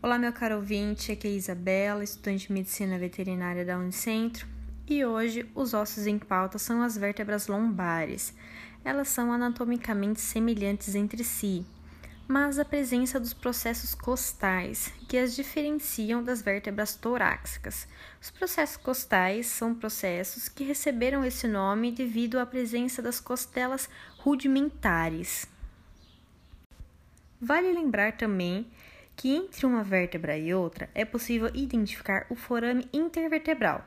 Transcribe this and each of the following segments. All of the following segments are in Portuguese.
Olá, meu caro ouvinte, aqui é Isabela, estudante de Medicina Veterinária da Unicentro, e hoje os ossos em pauta são as vértebras lombares. Elas são anatomicamente semelhantes entre si, mas a presença dos processos costais, que as diferenciam das vértebras torácicas. Os processos costais são processos que receberam esse nome devido à presença das costelas rudimentares. Vale lembrar também que entre uma vértebra e outra é possível identificar o forame intervertebral,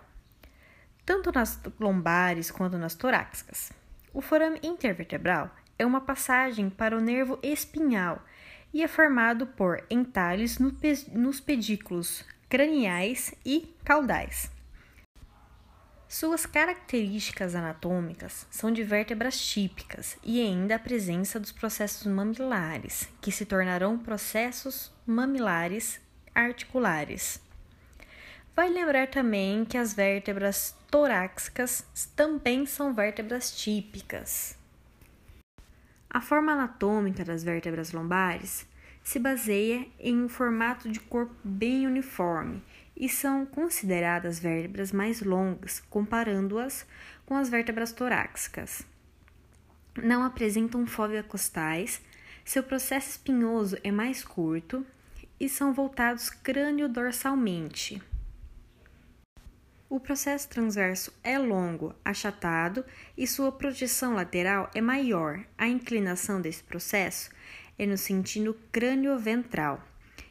tanto nas lombares quanto nas torácicas. O forame intervertebral é uma passagem para o nervo espinhal e é formado por entalhes nos pedículos craniais e caudais. Suas características anatômicas são de vértebras típicas e ainda a presença dos processos mamilares, que se tornarão processos mamilares articulares. Vai lembrar também que as vértebras torácicas também são vértebras típicas. A forma anatômica das vértebras lombares se baseia em um formato de corpo bem uniforme e são consideradas vértebras mais longas, comparando-as com as vértebras torácicas. Não apresentam fóvea costais, seu processo espinhoso é mais curto e são voltados crânio-dorsalmente. O processo transverso é longo, achatado e sua projeção lateral é maior. A inclinação desse processo é no sentido crânio-ventral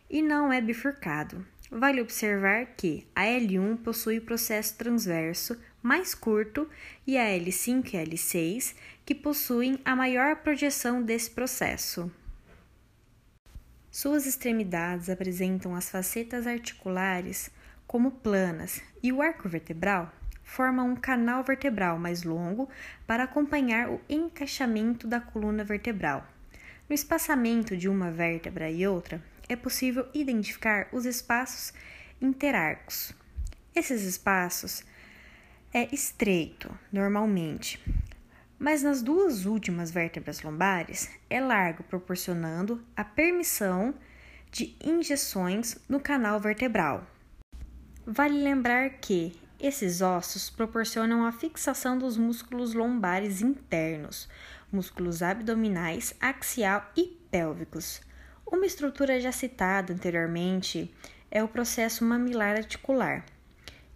e não é bifurcado. Vale observar que a L1 possui processo transverso mais curto e a L5 e a L6 que possuem a maior projeção desse processo. Suas extremidades apresentam as facetas articulares como planas e o arco vertebral forma um canal vertebral mais longo para acompanhar o encaixamento da coluna vertebral. No espaçamento de uma vértebra e outra, é possível identificar os espaços interarcos. Esses espaços é estreito, normalmente, mas nas duas últimas vértebras lombares é largo, proporcionando a permissão de injeções no canal vertebral. Vale lembrar que esses ossos proporcionam a fixação dos músculos lombares internos, músculos abdominais, axial e pélvicos. Uma estrutura já citada anteriormente é o processo mamilar articular.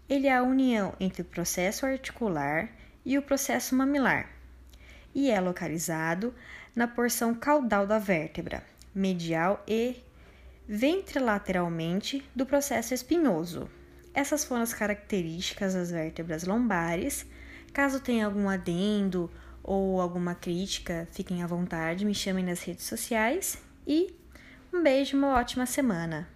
Ele é a união entre o processo articular e o processo mamilar e é localizado na porção caudal da vértebra, medial e ventrilateralmente do processo espinhoso. Essas foram as características das vértebras lombares. Caso tenha algum adendo ou alguma crítica, fiquem à vontade, me chamem nas redes sociais e um beijo, uma ótima semana!